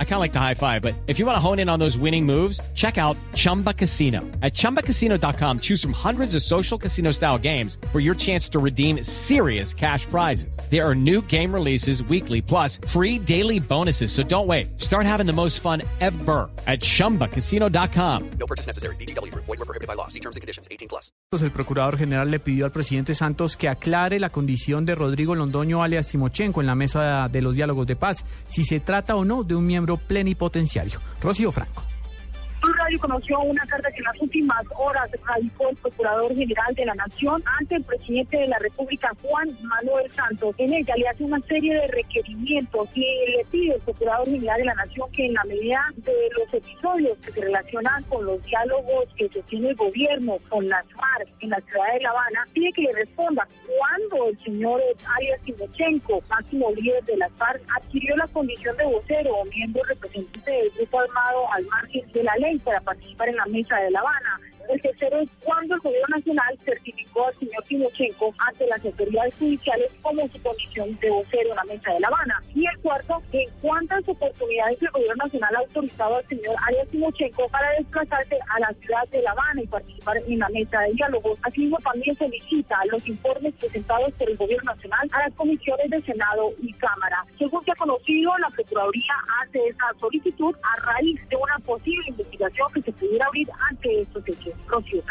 I kind of like the high five, but if you want to hone in on those winning moves, check out Chumba Casino. At ChumbaCasino.com, choose from hundreds of social casino style games for your chance to redeem serious cash prizes. There are new game releases weekly, plus free daily bonuses. So don't wait. Start having the most fun ever at ChumbaCasino.com. No purchase necessary. BGW. Void were prohibited by law. See terms and conditions. 18 plus. El procurador general le pidió al presidente Santos que aclare la condición de Rodrigo Londoño alias Timochenko en la mesa de los diálogos de paz, si se trata o no de un miembro plenipotenciario. Rocío Franco. Radio conoció una carta que en las últimas horas radicó el Procurador General de la Nación ante el presidente de la República, Juan Manuel Santos. En ella le hace una serie de requerimientos y le pide al Procurador General de la Nación que en la medida de los episodios que se relacionan con los diálogos que sostiene el gobierno con las FARC en la ciudad de La Habana, pide que le responda cuándo el señor Arias Timochenko, máximo líder de las FARC, adquirió la condición de vocero o miembro representante del grupo armado al margen de la ley para participar en la mesa de La Habana. El tercero es cuando el Gobierno Nacional certificó al señor Timochenko ante las autoridades judiciales como su condición de vocero en la mesa de La Habana. Y el cuarto, en cuántas oportunidades el Gobierno Nacional ha autorizado al señor Arias Timochenko para desplazarse a la ciudad de La Habana y participar en la mesa de diálogo. Asimismo, también solicita los informes presentados por el Gobierno Nacional a las comisiones de Senado y Cámara. Según se ha conocido, la Procuraduría hace esa solicitud a raíz de una posible investigación que se pudiera abrir ante estos hechos. Rocío.